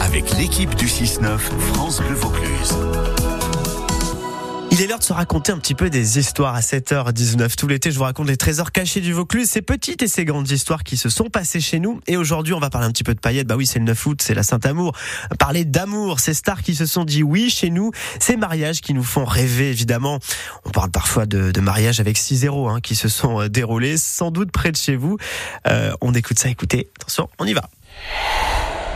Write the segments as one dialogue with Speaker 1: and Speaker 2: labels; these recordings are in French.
Speaker 1: avec l'équipe du 6-9 France Bleu Vaucluse.
Speaker 2: Il est l'heure de se raconter un petit peu des histoires à 7h19 tout l'été. Je vous raconte les trésors cachés du Vaucluse, ces petites et ces grandes histoires qui se sont passées chez nous. Et aujourd'hui, on va parler un petit peu de paillettes. Bah oui, c'est le 9 août, c'est la Saint-Amour. Parler d'amour, ces stars qui se sont dit oui chez nous, ces mariages qui nous font rêver évidemment. On parle parfois de, de mariages avec 6-0 hein, qui se sont euh, déroulés sans doute près de chez vous. Euh, on écoute ça, écoutez, attention, on y va.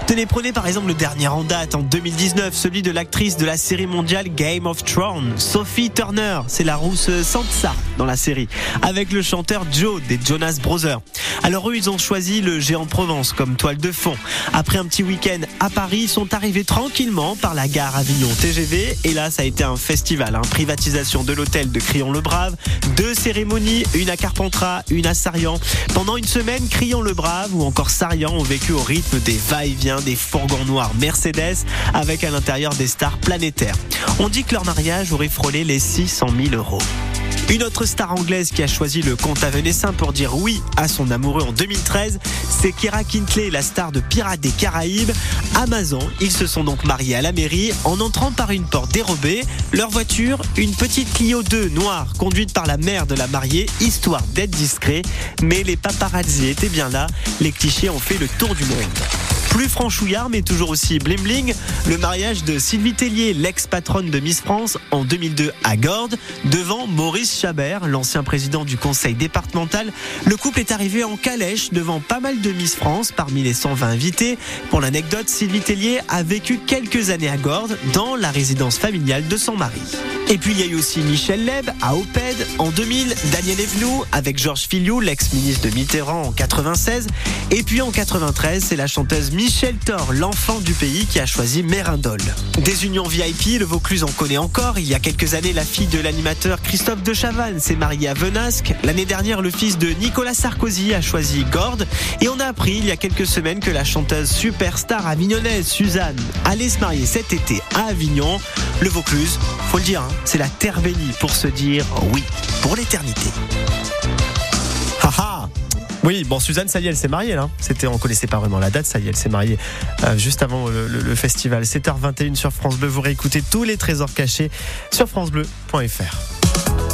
Speaker 2: Tenez, prenez par exemple le dernier en date, en 2019, celui de l'actrice de la série mondiale Game of Thrones, Sophie Turner. C'est la rousse Sansa dans la série, avec le chanteur Joe des Jonas Brothers. Alors eux, ils ont choisi le géant Provence comme toile de fond. Après un petit week-end à Paris, ils sont arrivés tranquillement par la gare Avignon TGV. Et là, ça a été un festival, hein. privatisation de l'hôtel de Crillon-le-Brave, deux cérémonies, une à Carpentras, une à Sarian. Pendant une semaine, Crillon-le-Brave ou encore Sarian ont vécu au rythme des va-et-vient des fourgons noirs Mercedes avec à l'intérieur des stars planétaires. On dit que leur mariage aurait frôlé les 600 000 euros. Une autre star anglaise qui a choisi le comte Avenessin pour dire oui à son amoureux en 2013, c'est Kira Kintley, la star de Pirates des Caraïbes. Amazon, ils se sont donc mariés à la mairie en entrant par une porte dérobée. Leur voiture, une petite Clio 2 noire conduite par la mère de la mariée, histoire d'être discret. Mais les paparazzi étaient bien là, les clichés ont fait le tour du monde. Plus franchouillard, mais toujours aussi bling bling, le mariage de Sylvie Tellier, l'ex-patronne de Miss France, en 2002 à Gordes, devant Maurice Chabert, l'ancien président du conseil départemental. Le couple est arrivé en calèche devant pas mal de Miss France parmi les 120 invités. Pour l'anecdote, Sylvie Tellier a vécu quelques années à Gordes, dans la résidence familiale de son mari. Et puis il y a eu aussi Michel Leb à Oped en 2000, Daniel Evenou avec Georges Filiou, l'ex-ministre de Mitterrand en 96. Et puis en 93, c'est la chanteuse Michel Thor, l'enfant du pays, qui a choisi Mérindol. Des unions VIP, le Vaucluse en connaît encore. Il y a quelques années, la fille de l'animateur Christophe de Chavannes s'est mariée à Venasque. L'année dernière, le fils de Nicolas Sarkozy a choisi Gordes. Et on a appris il y a quelques semaines que la chanteuse superstar avignonnaise Suzanne allait se marier cet été à Avignon. Le Vaucluse, le dire, hein, c'est la terre bénie pour se dire oui pour l'éternité. Haha oui, bon, Suzanne, ça y est, elle s'est mariée là. C'était, on connaissait pas vraiment la date, ça y est, elle s'est mariée euh, juste avant le, le, le festival. 7h21 sur France Bleu. Vous réécoutez tous les trésors cachés sur FranceBleu.fr.